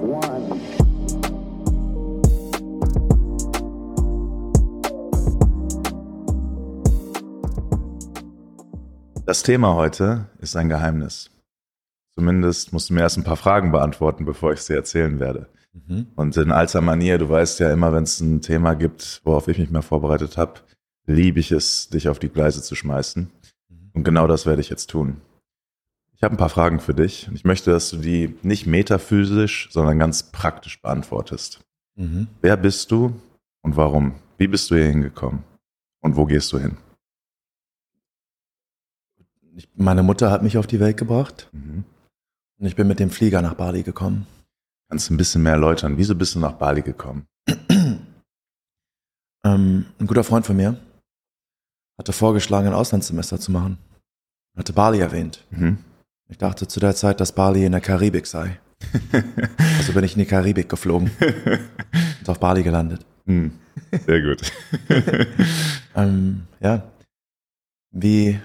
one. Das Thema heute ist ein Geheimnis. Zumindest musst du mir erst ein paar Fragen beantworten, bevor ich sie erzählen werde. Und in alter Manier, du weißt ja immer, wenn es ein Thema gibt, worauf ich mich mal vorbereitet habe, liebe ich es, dich auf die Gleise zu schmeißen. Und genau das werde ich jetzt tun. Ich habe ein paar Fragen für dich und ich möchte, dass du die nicht metaphysisch, sondern ganz praktisch beantwortest. Mhm. Wer bist du und warum? Wie bist du hier hingekommen? Und wo gehst du hin? Ich, meine Mutter hat mich auf die Welt gebracht Mhm. und ich bin mit dem Flieger nach Bali gekommen. Kannst du ein bisschen mehr erläutern? Wieso bist du nach Bali gekommen? Ähm, ein guter Freund von mir hatte vorgeschlagen, ein Auslandssemester zu machen. Hatte Bali erwähnt. Mhm. Ich dachte zu der Zeit, dass Bali in der Karibik sei. Also bin ich in die Karibik geflogen und auf Bali gelandet. Hm, Sehr gut. Ähm, ja. Wie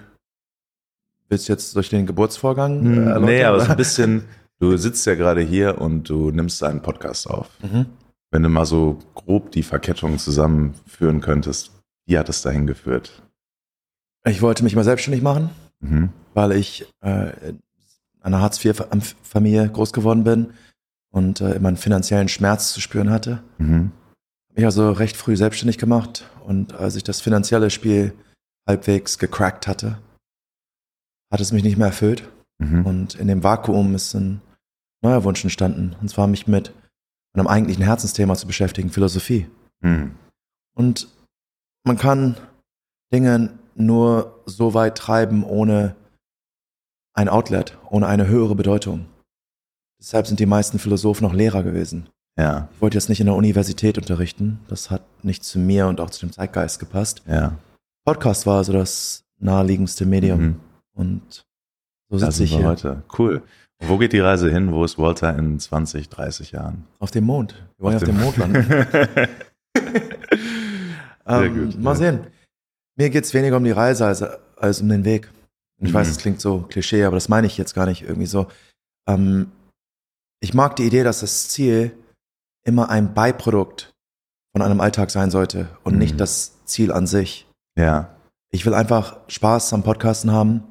willst du jetzt durch den Geburtsvorgang äh, Hm, erläutern? nee, aber so ein bisschen, du sitzt ja gerade hier und du nimmst einen Podcast auf. Mhm. Wenn du mal so grob die Verkettung zusammenführen könntest, wie hat es dahin geführt? Ich wollte mich mal selbstständig machen, Mhm. weil ich äh, einer Hartz-IV-Familie groß geworden bin und äh, immer einen finanziellen Schmerz zu spüren hatte. Mhm. mich also recht früh selbstständig gemacht und als ich das finanzielle Spiel halbwegs gecrackt hatte, hat es mich nicht mehr erfüllt. Mhm. Und in dem Vakuum ist ein neuer Wunsch entstanden. Und zwar mich mit einem eigentlichen Herzensthema zu beschäftigen, Philosophie. Mhm. Und man kann Dinge nur so weit treiben ohne ein Outlet, ohne eine höhere Bedeutung. Deshalb sind die meisten Philosophen noch Lehrer gewesen. Ja, Ich wollte jetzt nicht in der Universität unterrichten. Das hat nicht zu mir und auch zu dem Zeitgeist gepasst. ja. Podcast war also das naheliegendste Medium. Mhm. Und so sitze ich hier heute. Cool. Und wo geht die Reise hin? Wo ist Walter in 20, 30 Jahren? auf dem Mond. Wir wollen auf, dem Mond landen. Sehr Ähm, gut, Mal ja. sehen. Mir geht's weniger um die Reise als, als um den Weg. Ich Mhm. weiß, es klingt so Klischee, aber das meine ich jetzt gar nicht irgendwie so. Ähm, ich mag die Idee, dass das Ziel immer ein Beiprodukt von einem Alltag sein sollte und Mhm. nicht das Ziel an sich. ja, Ich will einfach Spaß am Podcasten haben,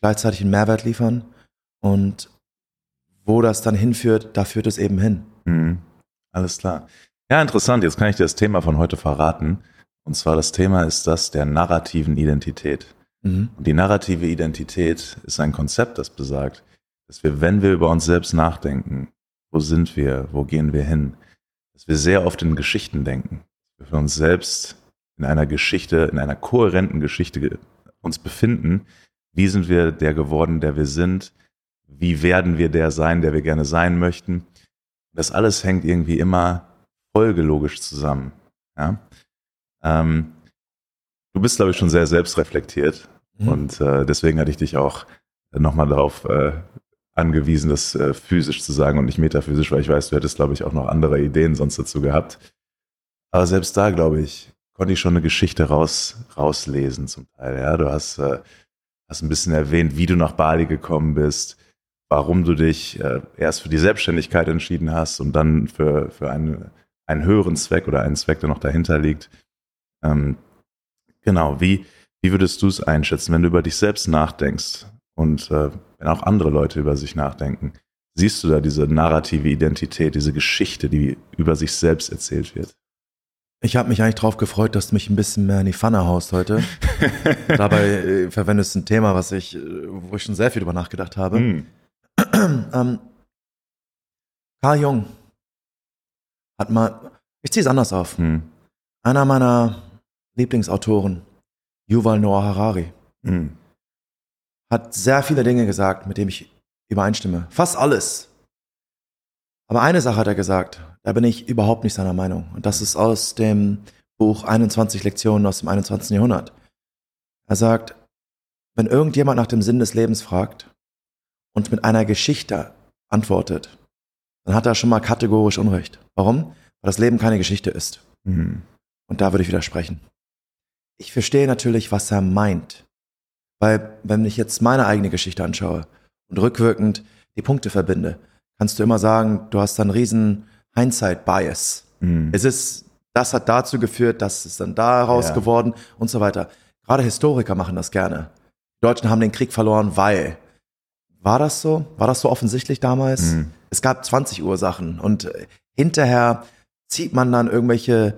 gleichzeitig einen Mehrwert liefern und wo das dann hinführt, da führt es eben hin. Mhm. Alles klar. Ja, interessant. Jetzt kann ich dir das Thema von heute verraten. Und zwar das Thema ist das der narrativen Identität. Mhm. Die narrative Identität ist ein Konzept, das besagt, dass wir, wenn wir über uns selbst nachdenken, wo sind wir, wo gehen wir hin, dass wir sehr oft in Geschichten denken. Wir für uns selbst in einer Geschichte, in einer kohärenten Geschichte ge- uns befinden. Wie sind wir der geworden, der wir sind? Wie werden wir der sein, der wir gerne sein möchten? Das alles hängt irgendwie immer folgelogisch zusammen. Ja? Ähm, du bist, glaube ich, schon sehr selbstreflektiert. Mhm. Und äh, deswegen hatte ich dich auch nochmal darauf äh, angewiesen, das äh, physisch zu sagen und nicht metaphysisch, weil ich weiß, du hättest, glaube ich, auch noch andere Ideen sonst dazu gehabt. Aber selbst da, glaube ich, konnte ich schon eine Geschichte raus, rauslesen zum Teil. Ja, du hast, äh, hast ein bisschen erwähnt, wie du nach Bali gekommen bist, warum du dich äh, erst für die Selbstständigkeit entschieden hast und dann für, für einen, einen höheren Zweck oder einen Zweck, der noch dahinter liegt. Ähm, genau, wie, wie würdest du es einschätzen, wenn du über dich selbst nachdenkst und äh, wenn auch andere Leute über sich nachdenken? Siehst du da diese narrative Identität, diese Geschichte, die über sich selbst erzählt wird? Ich habe mich eigentlich drauf gefreut, dass du mich ein bisschen mehr in die Pfanne haust heute. Dabei äh, verwendest du ein Thema, was ich, äh, wo ich schon sehr viel drüber nachgedacht habe. Hm. ähm, Carl Jung hat mal, ich ziehe es anders auf. Hm. Einer meiner Lieblingsautoren, Yuval Noah Harari, Hm. hat sehr viele Dinge gesagt, mit denen ich übereinstimme. Fast alles. Aber eine Sache hat er gesagt, da bin ich überhaupt nicht seiner Meinung. Und das ist aus dem Buch 21 Lektionen aus dem 21. Jahrhundert. Er sagt, wenn irgendjemand nach dem Sinn des Lebens fragt und mit einer Geschichte antwortet, dann hat er schon mal kategorisch Unrecht. Warum? Weil das Leben keine Geschichte ist. Hm. Und da würde ich widersprechen. Ich verstehe natürlich, was er meint. Weil, wenn ich jetzt meine eigene Geschichte anschaue und rückwirkend die Punkte verbinde, kannst du immer sagen, du hast dann riesen Hindsight-Bias. Mhm. Es ist, das hat dazu geführt, das ist dann da raus Ja. geworden und so weiter. Gerade Historiker machen das gerne. Die Deutschen haben den Krieg verloren, weil. War das so? War das so offensichtlich damals? Mhm. Es gab 20 Ursachen und äh, hinterher zieht man dann irgendwelche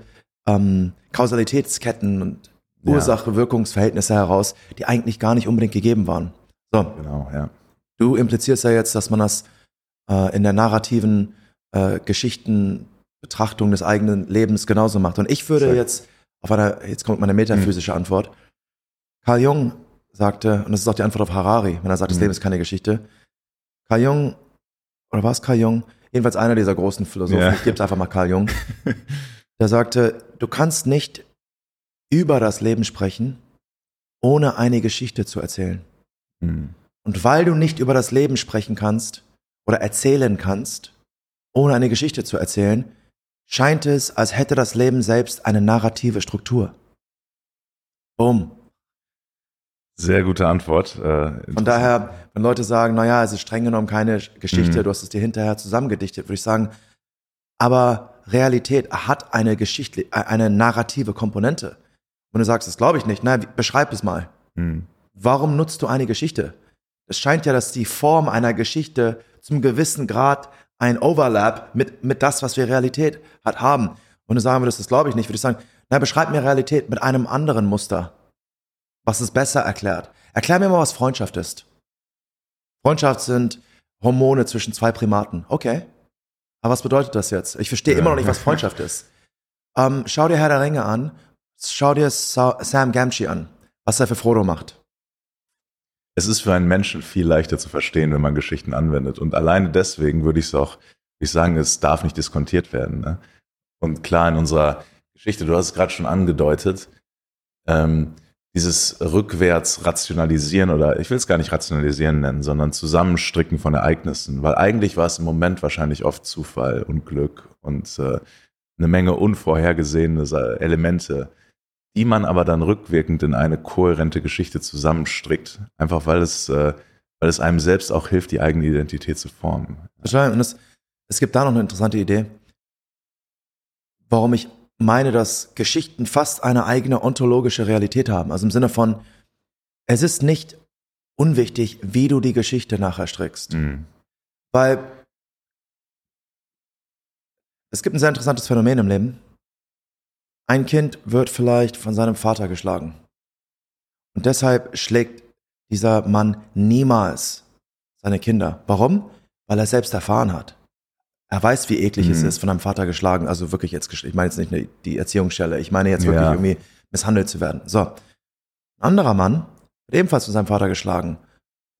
ähm, Kausalitätsketten und Ja. Ursache-Wirkungsverhältnisse heraus, die eigentlich gar nicht unbedingt gegeben waren. So, Genau, ja. Du implizierst ja jetzt, dass man das äh, in der narrativen äh, Geschichtenbetrachtung des eigenen Lebens genauso macht. Und ich würde Exakt. jetzt auf einer, jetzt kommt meine metaphysische Antwort. Carl Jung sagte, und das ist auch die Antwort auf Harari, wenn er sagt, das Mhm. Leben ist keine Geschichte. Carl Jung, oder war es Carl Jung? Jedenfalls einer dieser großen Philosophen, Ja. ich gebe es einfach mal Carl Jung, der sagte, du kannst nicht über das Leben sprechen, ohne eine Geschichte zu erzählen. Mhm. Und weil du nicht über das Leben sprechen kannst oder erzählen kannst, ohne eine Geschichte zu erzählen, scheint es, als hätte das Leben selbst eine narrative Struktur. Boom. Sehr gute Antwort. Äh, Von daher, wenn Leute sagen, naja, es ist streng genommen keine Geschichte, Mhm. du hast es dir hinterher zusammengedichtet, würde ich sagen, aber Realität hat eine Geschichte, eine narrative Komponente. Wenn du sagst, das glaube ich nicht, na, beschreib es mal. Mhm. Warum nutzt du eine Geschichte? Es scheint ja, dass die Form einer Geschichte zum gewissen Grad ein Overlap mit, mit das, was wir Realität hat, haben. Wenn du sagen würdest, das glaube ich nicht, würde ich sagen, na, beschreib mir Realität mit einem anderen Muster, was es besser erklärt. Erklär mir mal, was Freundschaft ist. Freundschaft sind Hormone zwischen zwei Primaten. Okay. Aber was bedeutet das jetzt? Ich verstehe Ja. immer noch nicht, was Freundschaft ist. Ähm, schau dir Herr der Ringe an. Schau dir Sa Sam Gamgee an, was er für Frodo macht. Es ist für einen Menschen viel leichter zu verstehen, wenn man Geschichten anwendet. Und alleine deswegen würde ich es auch, ich sagen, es darf nicht diskontiert werden. Ne? Und klar, in unserer Geschichte, du hast es gerade schon angedeutet, ähm, dieses rückwärts rationalisieren oder ich will es gar nicht rationalisieren nennen, sondern Zusammenstricken von Ereignissen, weil eigentlich war es im Moment wahrscheinlich oft Zufall und Glück und äh, eine Menge unvorhergesehene Elemente, die man aber dann rückwirkend in eine kohärente Geschichte zusammenstrickt, einfach weil es, äh, weil es einem selbst auch hilft, die eigene Identität zu formen. Und es, es gibt da noch eine interessante Idee, warum ich meine, dass Geschichten fast eine eigene ontologische Realität haben. Also im Sinne von, es ist nicht unwichtig, wie du die Geschichte nachher strickst. Mhm. Weil es gibt ein sehr interessantes Phänomen im Leben. Ein Kind wird vielleicht von seinem Vater geschlagen. Und deshalb schlägt dieser Mann niemals seine Kinder. Warum? Weil er es selbst erfahren hat. Er weiß, wie eklig es Mhm. ist, von einem Vater geschlagen, also wirklich jetzt, ich meine jetzt nicht nur die Erziehungsstelle, ich meine jetzt wirklich Ja. irgendwie misshandelt zu werden. So. Ein anderer Mann wird ebenfalls von seinem Vater geschlagen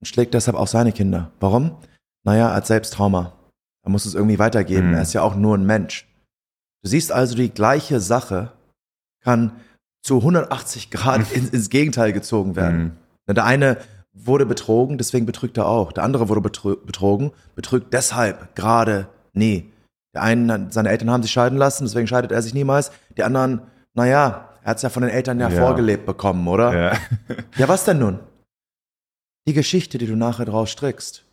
und schlägt deshalb auch seine Kinder. Warum? Naja, als Selbsttrauma. Er muss es irgendwie weitergeben. Mhm. Er ist ja auch nur ein Mensch. Du siehst also, die gleiche Sache kann zu 180 Grad ins, ins Gegenteil gezogen werden. Mhm. Der eine wurde betrogen, deswegen betrügt er auch. Der andere wurde betrogen, betrügt deshalb gerade nie. Der eine, seine Eltern haben sich scheiden lassen, deswegen scheidet er sich niemals. Die anderen, naja, er hat es ja von den Eltern ja, Ja. vorgelebt bekommen, oder? Ja. Ja, was denn nun? Die Geschichte, die du nachher draus strickst,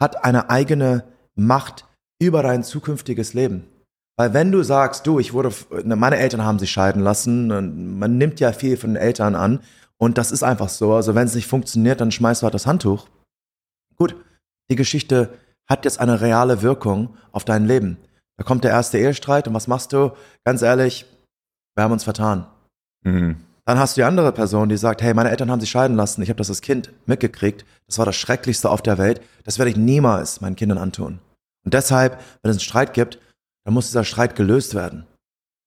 hat eine eigene Macht über dein zukünftiges Leben. Weil wenn du sagst, du, ich wurde, ne, meine Eltern haben sich scheiden lassen, man nimmt ja viel von den Eltern an und das ist einfach so. Also wenn es nicht funktioniert, dann schmeißt du halt das Handtuch. Gut, die Geschichte hat jetzt eine reale Wirkung auf dein Leben. Da kommt der erste Ehestreit und was machst du? Ganz ehrlich, wir haben uns vertan. Mhm. Dann hast du die andere Person, die sagt, hey, meine Eltern haben sich scheiden lassen, ich habe das als Kind mitgekriegt, das war das Schrecklichste auf der Welt, das werde ich niemals meinen Kindern antun. Und deshalb, wenn es einen Streit gibt, dann muss dieser Streit gelöst werden.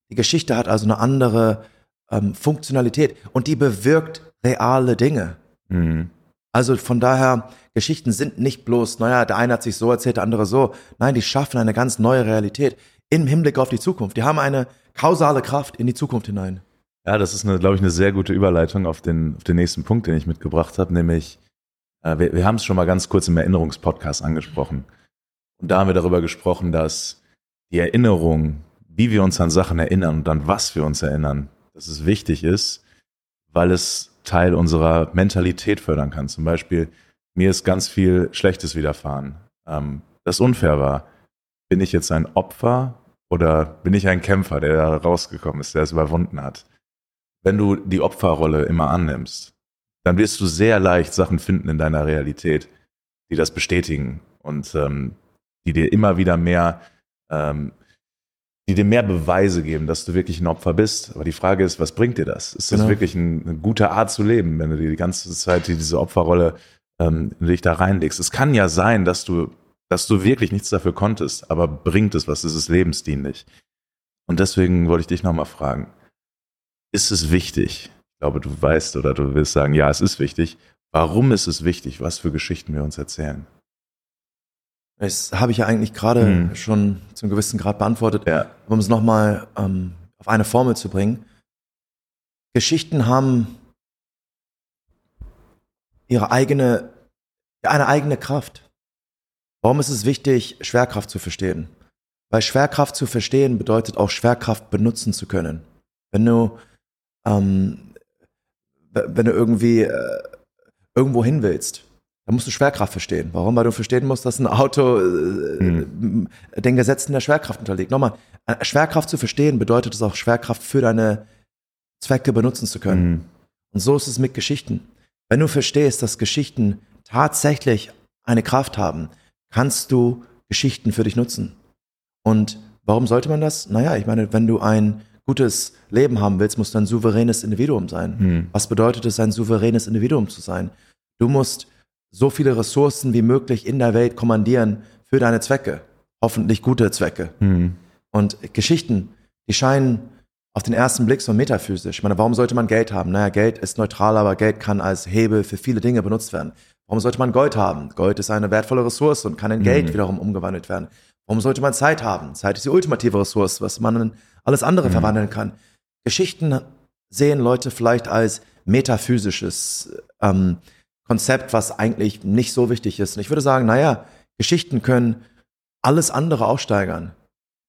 Die Geschichte hat also eine andere ähm, Funktionalität und die bewirkt reale Dinge. Mhm. Also von daher, Geschichten sind nicht bloß, naja, der eine hat sich so erzählt, der andere so. Nein, die schaffen eine ganz neue Realität im Hinblick auf die Zukunft. Die haben eine kausale Kraft in die Zukunft hinein. Ja, das ist, eine, glaube ich, eine sehr gute Überleitung auf den, auf den nächsten Punkt, den ich mitgebracht habe, nämlich, äh, wir, wir haben es schon mal ganz kurz im Erinnerungspodcast angesprochen. Und da haben wir darüber gesprochen, dass die Erinnerung, wie wir uns an Sachen erinnern und an was wir uns erinnern, dass es wichtig ist, weil es Teil unserer Mentalität fördern kann. Zum Beispiel, mir ist ganz viel Schlechtes widerfahren. Ähm, das unfair war. Bin ich jetzt ein Opfer oder bin ich ein Kämpfer, der da rausgekommen ist, der es überwunden hat? Wenn du die Opferrolle immer annimmst, dann wirst du sehr leicht Sachen finden in deiner Realität, die das bestätigen und ähm, die dir immer wieder mehr, ähm, die dir mehr Beweise geben, dass du wirklich ein Opfer bist. Aber die Frage ist, was bringt dir das? Ist das Genau. wirklich ein, eine gute Art zu leben, wenn du dir die ganze Zeit diese Opferrolle ähm, dich da reinlegst? Es kann ja sein, dass du, dass du wirklich nichts dafür konntest, aber bringt es was? Ist es lebensdienlich? Und deswegen wollte ich dich nochmal fragen, ist es wichtig? Ich glaube, du weißt oder du willst sagen, ja, es ist wichtig. Warum ist es wichtig, was für Geschichten wir uns erzählen? Das habe ich ja eigentlich gerade Hm. schon zum gewissen Grad beantwortet. Ja. Aber um es nochmal ähm, auf eine Formel zu bringen. Geschichten haben ihre eigene, eine eigene Kraft. Warum ist es wichtig, Schwerkraft zu verstehen? Weil Schwerkraft zu verstehen bedeutet auch Schwerkraft benutzen zu können. Wenn du, ähm, wenn du irgendwie äh, irgendwo hin willst, dann musst du Schwerkraft verstehen. Warum? Weil du verstehen musst, dass ein Auto äh, Hm. den Gesetzen der Schwerkraft unterliegt. Nochmal, äh, Schwerkraft zu verstehen bedeutet es auch, Schwerkraft für deine Zwecke benutzen zu können. Mhm. Und so ist es mit Geschichten. Wenn du verstehst, dass Geschichten tatsächlich eine Kraft haben, kannst du Geschichten für dich nutzen. Und warum sollte man das? Naja, ich meine, wenn du ein gutes Leben haben willst, musst du ein souveränes Individuum sein. Mhm. Was bedeutet es, ein souveränes Individuum zu sein? Du musst so viele Ressourcen wie möglich in der Welt kommandieren für deine Zwecke. Hoffentlich gute Zwecke. Mhm. Und Geschichten, die scheinen auf den ersten Blick so metaphysisch. Ich meine, warum sollte man Geld haben? Naja, Geld ist neutral, aber Geld kann als Hebel für viele Dinge benutzt werden. Warum sollte man Gold haben? Gold ist eine wertvolle Ressource und kann in Geld Mhm. wiederum umgewandelt werden. Warum sollte man Zeit haben? Zeit ist die ultimative Ressource, was man in alles andere Mhm. verwandeln kann. Geschichten sehen Leute vielleicht als metaphysisches ähm, Konzept, was eigentlich nicht so wichtig ist. Und ich würde sagen, naja, Geschichten können alles andere aussteigern.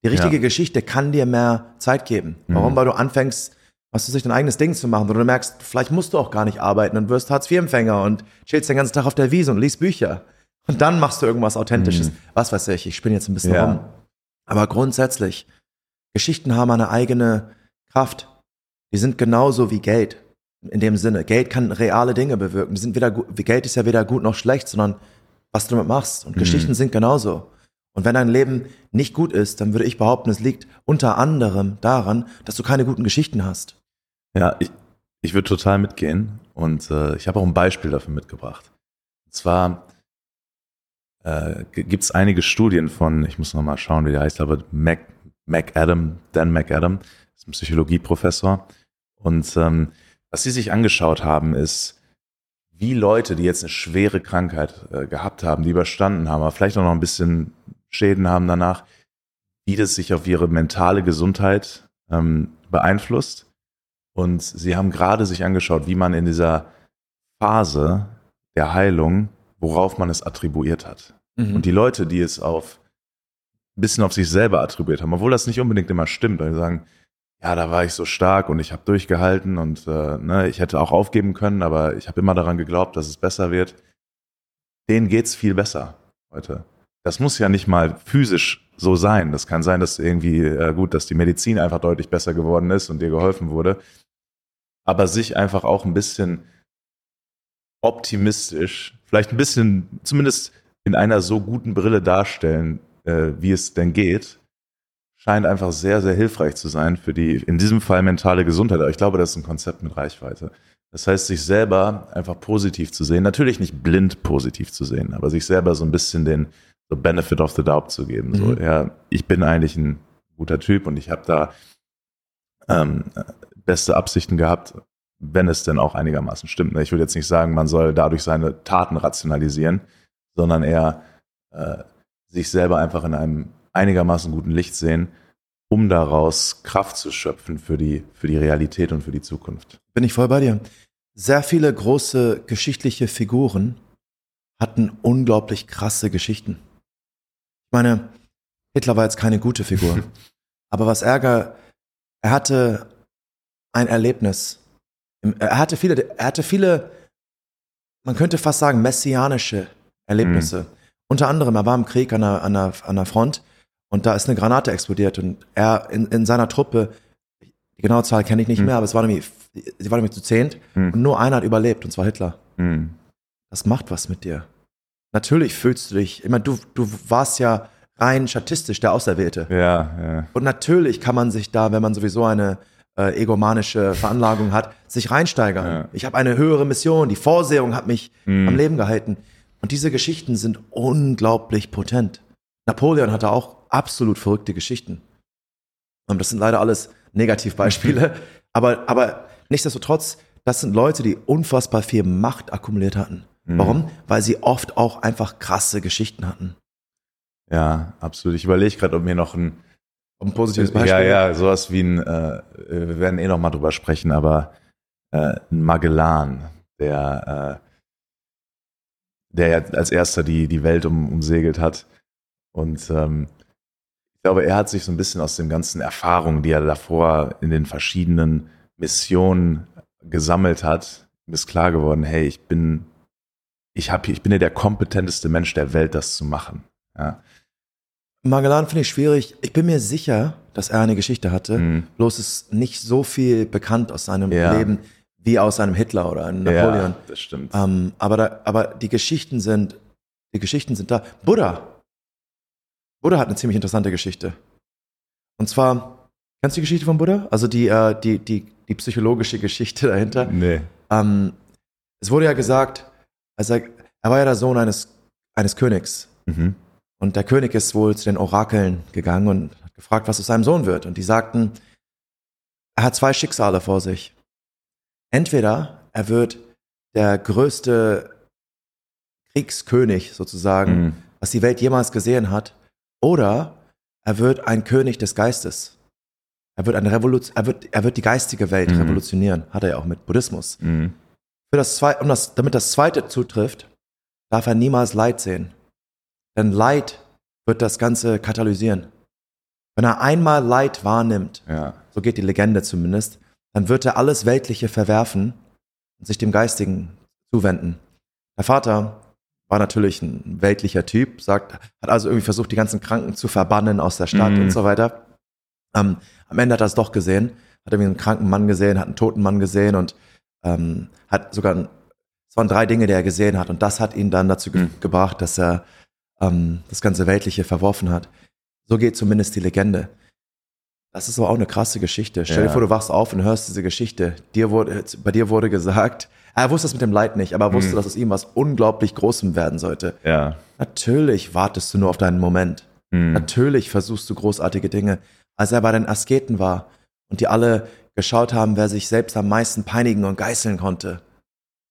Die richtige Ja. Geschichte kann dir mehr Zeit geben. Warum? Mhm. Weil du anfängst, was du sich dein eigenes Ding zu machen, oder du merkst, vielleicht musst du auch gar nicht arbeiten und wirst Hartz-IV-Empfänger und chillst den ganzen Tag auf der Wiese und liest Bücher. Und dann machst du irgendwas Authentisches. Mhm. Was weiß ich, ich spinne jetzt ein bisschen Ja. rum. Aber grundsätzlich, Geschichten haben eine eigene Kraft. Die sind genauso wie Geld. In dem Sinne. Geld kann reale Dinge bewirken. Die sind weder gut, Geld ist ja weder gut noch schlecht, sondern was du damit machst. Und Mhm. Geschichten sind genauso. Und wenn dein Leben nicht gut ist, dann würde ich behaupten, es liegt unter anderem daran, dass du keine guten Geschichten hast. Ja, ich, ich würde total mitgehen und äh, ich habe auch ein Beispiel dafür mitgebracht. Und zwar äh, gibt es einige Studien von, ich muss nochmal schauen, wie der heißt, aber Mac, McAdam, Dan McAdam, ist ein Psychologieprofessor. Und ähm, was sie sich angeschaut haben, ist, wie Leute, die jetzt eine schwere Krankheit äh, gehabt haben, die überstanden haben, aber vielleicht auch noch ein bisschen Schäden haben danach, wie das sich auf ihre mentale Gesundheit ähm, beeinflusst. Und sie haben gerade sich angeschaut, wie man in dieser Phase der Heilung, worauf man es attribuiert hat. Und die Leute, die es auf ein bisschen auf sich selber attribuiert haben, obwohl das nicht unbedingt immer stimmt, weil sie sagen, ja, da war ich so stark und ich habe durchgehalten und äh, ne, ich hätte auch aufgeben können, aber ich habe immer daran geglaubt, dass es besser wird. Denen geht's viel besser heute. Das muss ja nicht mal physisch so sein. Das kann sein, dass irgendwie äh, gut, dass die Medizin einfach deutlich besser geworden ist und dir geholfen wurde. Aber sich einfach auch ein bisschen optimistisch, vielleicht ein bisschen, zumindest in einer so guten Brille darstellen, äh, wie es denn geht, scheint einfach sehr, sehr hilfreich zu sein für die, in diesem Fall mentale Gesundheit. Aber ich glaube, das ist ein Konzept mit Reichweite. Das heißt, sich selber einfach positiv zu sehen, natürlich nicht blind positiv zu sehen, aber sich selber so ein bisschen den so Benefit of the Doubt zu geben. So, Mhm. ja, ich bin eigentlich ein guter Typ und ich habe da ähm, beste Absichten gehabt, wenn es denn auch einigermaßen stimmt. Ich will jetzt nicht sagen, man soll dadurch seine Taten rationalisieren, sondern eher äh, sich selber einfach in einem einigermaßen guten Licht sehen, um daraus Kraft zu schöpfen für die, für die Realität und für die Zukunft. Bin ich voll bei dir. Sehr viele große geschichtliche Figuren hatten unglaublich krasse Geschichten. Ich meine, Hitler war jetzt keine gute Figur. aber was Ärger, er hatte ein Erlebnis. Er hatte viele, er hatte viele, man könnte fast sagen, messianische Erlebnisse. Unter anderem, er war im Krieg an der, an der, an der Front und da ist eine Granate explodiert und er in, in seiner Truppe, die genaue Zahl kenne ich nicht Hm. mehr, aber es war nämlich, sie war nämlich zu zehnt Hm. und nur einer hat überlebt und zwar Hitler. Hm. Das macht was mit dir. Natürlich fühlst du dich, ich meine, du, du warst ja rein statistisch der Auserwählte. Ja, ja. Und natürlich kann man sich da, wenn man sowieso eine äh, egomanische Veranlagung hat, sich reinsteigern. Ja. Ich habe eine höhere Mission, die Vorsehung hat mich Hm. am Leben gehalten. Und diese Geschichten sind unglaublich potent. Napoleon hatte auch absolut verrückte Geschichten. Und das sind leider alles Negativbeispiele. aber, aber nichtsdestotrotz, das sind Leute, die unfassbar viel Macht akkumuliert hatten. Mhm. Warum? Weil sie oft auch einfach krasse Geschichten hatten. Ja, absolut. Ich überlege gerade, ob mir noch ein Ein positives Ja, ja, sowas wie ein, äh, wir werden eh noch mal drüber sprechen, aber äh, ein Magellan, der, äh, der ja als erster die, die Welt um, umsegelt hat. Und ähm, ich glaube, er hat sich so ein bisschen aus den ganzen Erfahrungen, die er davor in den verschiedenen Missionen gesammelt hat, ist klar geworden, hey, ich bin, ich hab, hier- ich bin ja der kompetenteste Mensch der Welt, das zu machen. Ja. Magellan finde ich schwierig. Ich bin mir sicher, dass er eine Geschichte hatte. Mhm. Bloß ist nicht so viel bekannt aus seinem Ja. Leben wie aus einem Hitler oder einem Napoleon. Ja, das stimmt. Ähm, aber, da, aber die Geschichten sind, die Geschichten sind da. Buddha. Buddha hat eine ziemlich interessante Geschichte. Und zwar, kennst du die Geschichte von Buddha? Also die, äh, die, die, die psychologische Geschichte dahinter. nee. Ähm, es wurde ja gesagt, also er, er war ja der Sohn eines, eines Königs. Mhm. Und der König ist wohl zu den Orakeln gegangen und hat gefragt, was aus seinem Sohn wird. Und die sagten, er hat zwei Schicksale vor sich. Entweder er wird der größte Kriegskönig sozusagen, Mhm. was die Welt jemals gesehen hat, oder er wird ein König des Geistes. Er wird, eine Revolution, er wird, er wird die geistige Welt Mhm. revolutionieren. Hat er ja auch mit Buddhismus. Mhm. Für das Zwe um das, damit das zweite zutrifft, darf er niemals Leid sehen. Denn Leid wird das Ganze katalysieren. Wenn er einmal Leid wahrnimmt, Ja. so geht die Legende zumindest, dann wird er alles Weltliche verwerfen und sich dem Geistigen zuwenden. Der Vater war natürlich ein weltlicher Typ, sagt, hat also irgendwie versucht, die ganzen Kranken zu verbannen aus der Stadt Mhm. und so weiter. Ähm, am Ende hat er es doch gesehen, hat irgendwie einen kranken Mann gesehen, hat einen toten Mann gesehen und ähm, hat sogar, ein- es waren drei Dinge, die er gesehen hat und das hat ihn dann dazu ge Mhm. gebracht, dass er ähm, das ganze Weltliche verworfen hat. So geht zumindest die Legende. Das ist aber auch eine krasse Geschichte. Stell dir Ja. vor, du wachst auf und hörst diese Geschichte. Dir wurde, bei dir wurde gesagt, er wusste das mit dem Leid nicht, aber er wusste, Mhm. dass aus ihm was unglaublich Großem werden sollte. Ja. Natürlich wartest du nur auf deinen Moment. Mhm. Natürlich versuchst du großartige Dinge. Als er bei den Asketen war und die alle geschaut haben, wer sich selbst am meisten peinigen und geißeln konnte.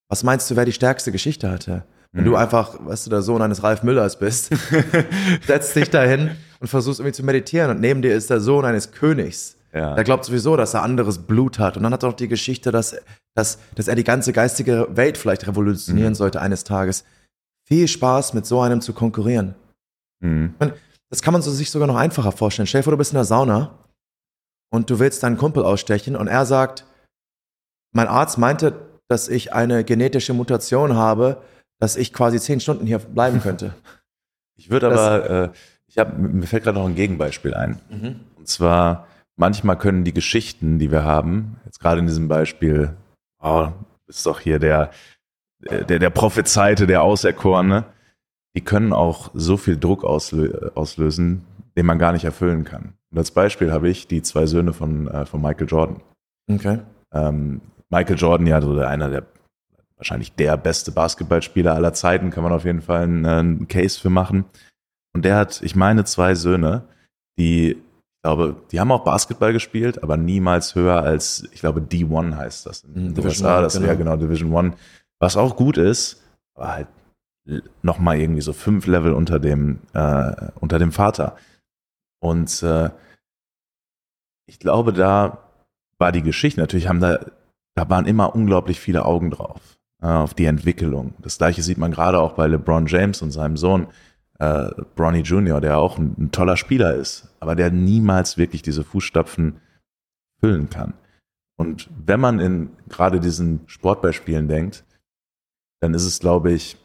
Was meinst du, wer die stärkste Geschichte hatte? Wenn Mhm. du einfach, weißt du, der Sohn eines Ralf Müllers bist, setzt dich dahin und versuchst irgendwie zu meditieren und neben dir ist der Sohn eines Königs. Ja. Der glaubt sowieso, dass er anderes Blut hat. Und dann hat er auch die Geschichte, dass, dass, dass er die ganze geistige Welt vielleicht revolutionieren Mhm. sollte eines Tages. Viel Spaß, mit so einem zu konkurrieren. Mhm. Das kann man so sich sogar noch einfacher vorstellen. Stell dir vor, du bist in der Sauna und du willst deinen Kumpel ausstechen und er sagt, mein Arzt meinte, dass ich eine genetische Mutation habe, dass ich quasi zehn Stunden hier bleiben könnte. Ich würde aber, äh, ich hab, mir fällt gerade noch ein Gegenbeispiel ein. Und zwar, manchmal können die Geschichten, die wir haben, jetzt gerade in diesem Beispiel, oh, ist doch hier der, der, der Prophezeite, der Auserkorene, die können auch so viel Druck auslö auslösen, den man gar nicht erfüllen kann. Und als Beispiel habe ich die zwei Söhne von, äh, von Michael Jordan. Okay. Ähm, Michael Jordan, ja, so der, einer der wahrscheinlich der beste Basketballspieler aller Zeiten, kann man auf jeden Fall einen, einen Case für machen. Und der hat, ich meine, zwei Söhne, die, ich glaube, die haben auch Basketball gespielt, aber niemals höher als, ich glaube, D1 heißt das in den Division USA. One, das genau. ja genau Division One, was auch gut ist, aber halt nochmal irgendwie so fünf Level unter dem, äh, unter dem Vater. Und äh, ich glaube, da war die Geschichte, natürlich haben da, da waren immer unglaublich viele Augen drauf, äh, auf die Entwicklung. Das gleiche sieht man gerade auch bei LeBron James und seinem Sohn, äh, Bronny Jr., der auch ein, ein toller Spieler ist, aber der niemals wirklich diese Fußstapfen füllen kann. Und wenn man in gerade diesen Sportbeispielen denkt, dann ist es, glaube ich,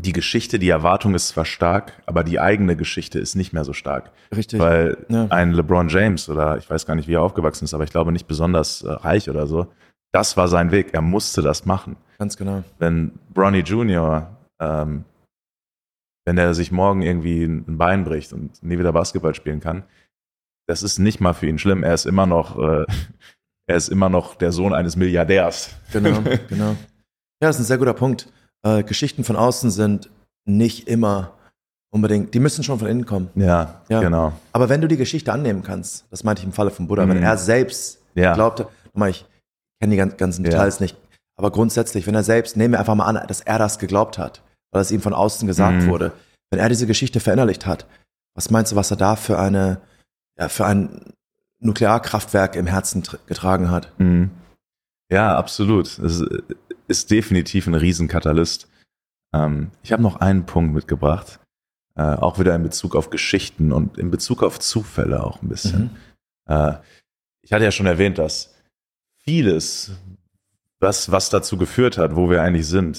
die Geschichte, die Erwartung ist zwar stark, aber die eigene Geschichte ist nicht mehr so stark. Richtig. Weil Ja. ein LeBron James oder ich weiß gar nicht, wie er aufgewachsen ist, aber ich glaube nicht besonders äh, reich oder so, das war sein Weg. Er musste das machen. Ganz genau. Wenn Bronny Jr., ähm, wenn er sich morgen irgendwie ein Bein bricht und nie wieder Basketball spielen kann, das ist nicht mal für ihn schlimm. Er ist immer noch, äh, er ist immer noch der Sohn eines Milliardärs. Genau, genau. Ja, das ist ein sehr guter Punkt. Äh, Geschichten von außen sind nicht immer unbedingt, die müssen schon von innen kommen. Ja, Ja. genau. Aber wenn du die Geschichte annehmen kannst, das meinte ich im Falle von Buddha, wenn Mhm. er selbst Ja. glaubte, nochmal, ich kenne die gan- ganzen Ja. Details nicht, aber grundsätzlich, wenn er selbst, nehmen wir einfach mal an, dass er das geglaubt hat, weil es ihm von außen gesagt Mhm. wurde, wenn er diese Geschichte verinnerlicht hat, was meinst du, was er da für eine, ja, für ein Nuklearkraftwerk im Herzen tr- getragen hat? Mhm. Ja, absolut. Es ist- ist definitiv ein Riesenkatalyst. Ähm, ich habe noch einen Punkt mitgebracht, äh, auch wieder in Bezug auf Geschichten und in Bezug auf Zufälle auch ein bisschen. Mhm. Äh, ich hatte ja schon erwähnt, dass vieles, was, was dazu geführt hat, wo wir eigentlich sind,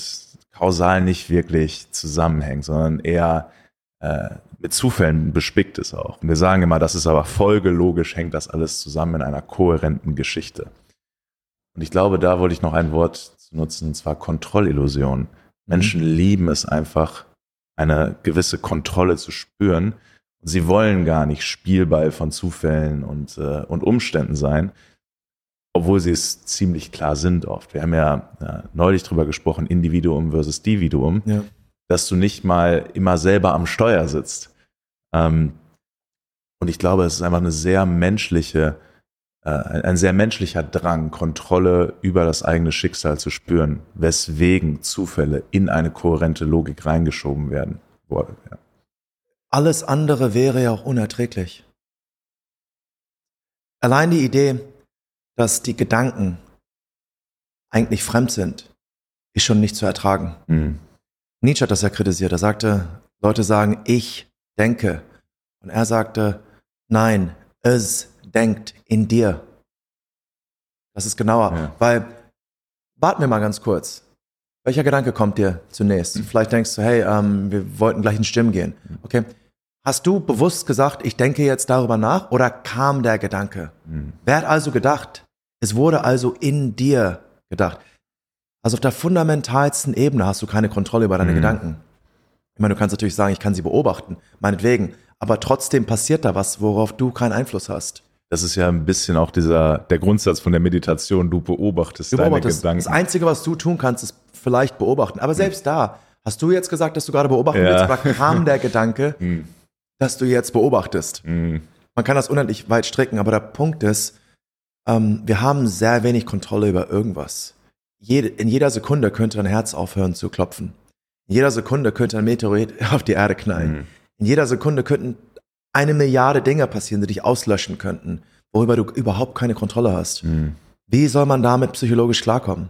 kausal nicht wirklich zusammenhängt, sondern eher äh, mit Zufällen bespickt ist auch. Und wir sagen immer, das ist aber folgelogisch, hängt das alles zusammen in einer kohärenten Geschichte. Und ich glaube, da wollte ich noch ein Wort zu nutzen, und zwar Kontrollillusion. Menschen lieben es einfach, eine gewisse Kontrolle zu spüren. Und sie wollen gar nicht Spielball von Zufällen und, äh, und Umständen sein, obwohl sie es ziemlich klar sind oft. Wir haben ja äh, neulich drüber gesprochen, Individuum versus Dividuum, Ja. dass du nicht mal immer selber am Steuer sitzt. Ähm, und ich glaube, es ist einfach eine sehr menschliche, äh, ein sehr menschlicher Drang, Kontrolle über das eigene Schicksal zu spüren, weswegen Zufälle in eine kohärente Logik reingeschoben werden. Boah, ja. Alles andere wäre ja auch unerträglich. Allein die Idee, dass die Gedanken eigentlich fremd sind, ist schon nicht zu ertragen. Mhm. Nietzsche hat das ja kritisiert. Er sagte, Leute sagen, ich denke. Und er sagte, nein, es denkt in dir. Das ist genauer, Ja. weil, warten wir mal ganz kurz. Welcher Gedanke kommt dir zunächst? Vielleicht denkst du, hey, ähm, wir wollten gleich ins Stimmen gehen. Okay. Hast du bewusst gesagt, ich denke jetzt darüber nach oder kam der Gedanke? Mhm. Wer hat also gedacht? Es wurde also in dir gedacht. Also auf der fundamentalsten Ebene hast du keine Kontrolle über deine Mhm. Gedanken. Ich meine, du kannst natürlich sagen, ich kann sie beobachten, meinetwegen. Aber trotzdem passiert da was, worauf du keinen Einfluss hast. Das ist ja ein bisschen auch dieser, der Grundsatz von der Meditation. Du beobachtest, Du deine beobachtest. Gedanken. Das Einzige, was du tun kannst, ist vielleicht beobachten. Aber selbst da, hast du jetzt gesagt, dass du gerade beobachten Ja. willst, oder kam der Gedanke, Mhm. dass du jetzt beobachtest? Mhm. Man kann das unendlich weit stricken, aber der Punkt ist, ähm, wir haben sehr wenig Kontrolle über irgendwas. Jede, in jeder Sekunde könnte dein Herz aufhören zu klopfen. In jeder Sekunde könnte ein Meteorit auf die Erde knallen. Mhm. In jeder Sekunde könnten eine Milliarde Dinge passieren, die dich auslöschen könnten, worüber du überhaupt keine Kontrolle hast. Mhm. Wie soll man damit psychologisch klarkommen?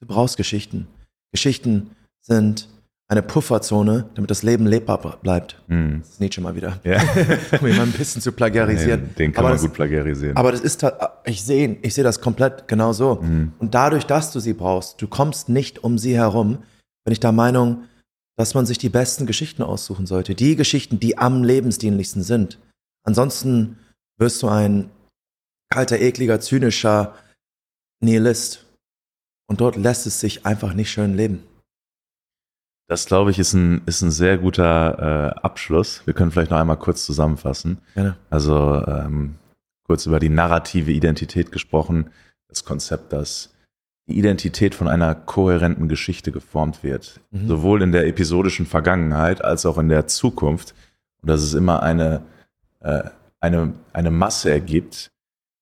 Du brauchst Geschichten. Geschichten sind eine Pufferzone, damit das Leben lebbar bleibt. Mhm. Das ist Nietzsche mal wieder. Ja. Um ihn mal ein bisschen zu plagiarisieren. Den kann Aber man das- gut plagiarisieren. Aber das ist, ich sehe, ich sehe das komplett genau so. Mhm. Und dadurch, dass du sie brauchst, du kommst nicht um sie herum, bin ich der Meinung, dass man sich die besten Geschichten aussuchen sollte. Die Geschichten, die am lebensdienlichsten sind. Ansonsten wirst du ein kalter, ekliger, zynischer Nihilist. Und dort lässt es sich einfach nicht schön leben. Das, glaube ich, ist ein, ist ein sehr guter äh, Abschluss. Wir können vielleicht noch einmal kurz zusammenfassen. Gerne. Also ähm, kurz über die narrative Identität gesprochen. Das Konzept, dass die Identität von einer kohärenten Geschichte geformt wird. Mhm. Sowohl in der episodischen Vergangenheit als auch in der Zukunft. Und dass es immer eine, äh, eine, eine Masse ergibt,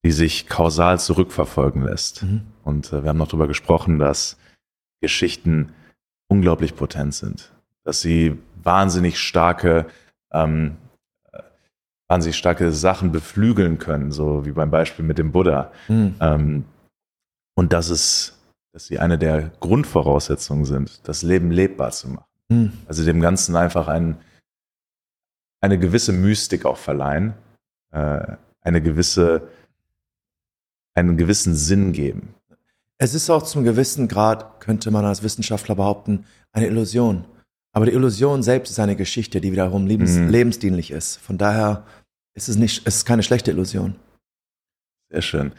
die sich kausal zurückverfolgen lässt. Mhm. Und äh, wir haben noch darüber gesprochen, dass Geschichten unglaublich potent sind, dass sie wahnsinnig starke, ähm, äh, wahnsinnig starke Sachen beflügeln können, so wie beim Beispiel mit dem Buddha. Mhm. Ähm, und dass es, dass sie eine der Grundvoraussetzungen sind, das Leben lebbar zu machen. Mhm. Also dem Ganzen einfach ein, eine gewisse Mystik auch verleihen, äh, eine gewisse, einen gewissen Sinn geben. Es ist auch zum gewissen Grad, könnte man als Wissenschaftler behaupten, eine Illusion. Aber die Illusion selbst ist eine Geschichte, die wiederum lebens Mhm. lebensdienlich ist. Von daher ist es nicht, es ist keine schlechte Illusion. Sehr schön.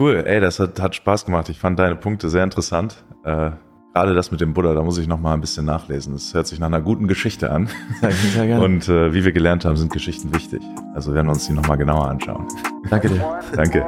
Cool, ey, das hat, hat Spaß gemacht. Ich fand deine Punkte sehr interessant. Äh, Gerade das mit dem Buddha, da muss ich noch mal ein bisschen nachlesen. Das hört sich nach einer guten Geschichte an. Sehr, sehr gerne. Und äh, wie wir gelernt haben, sind Geschichten wichtig. Also werden wir uns die noch mal genauer anschauen. Danke dir. Danke.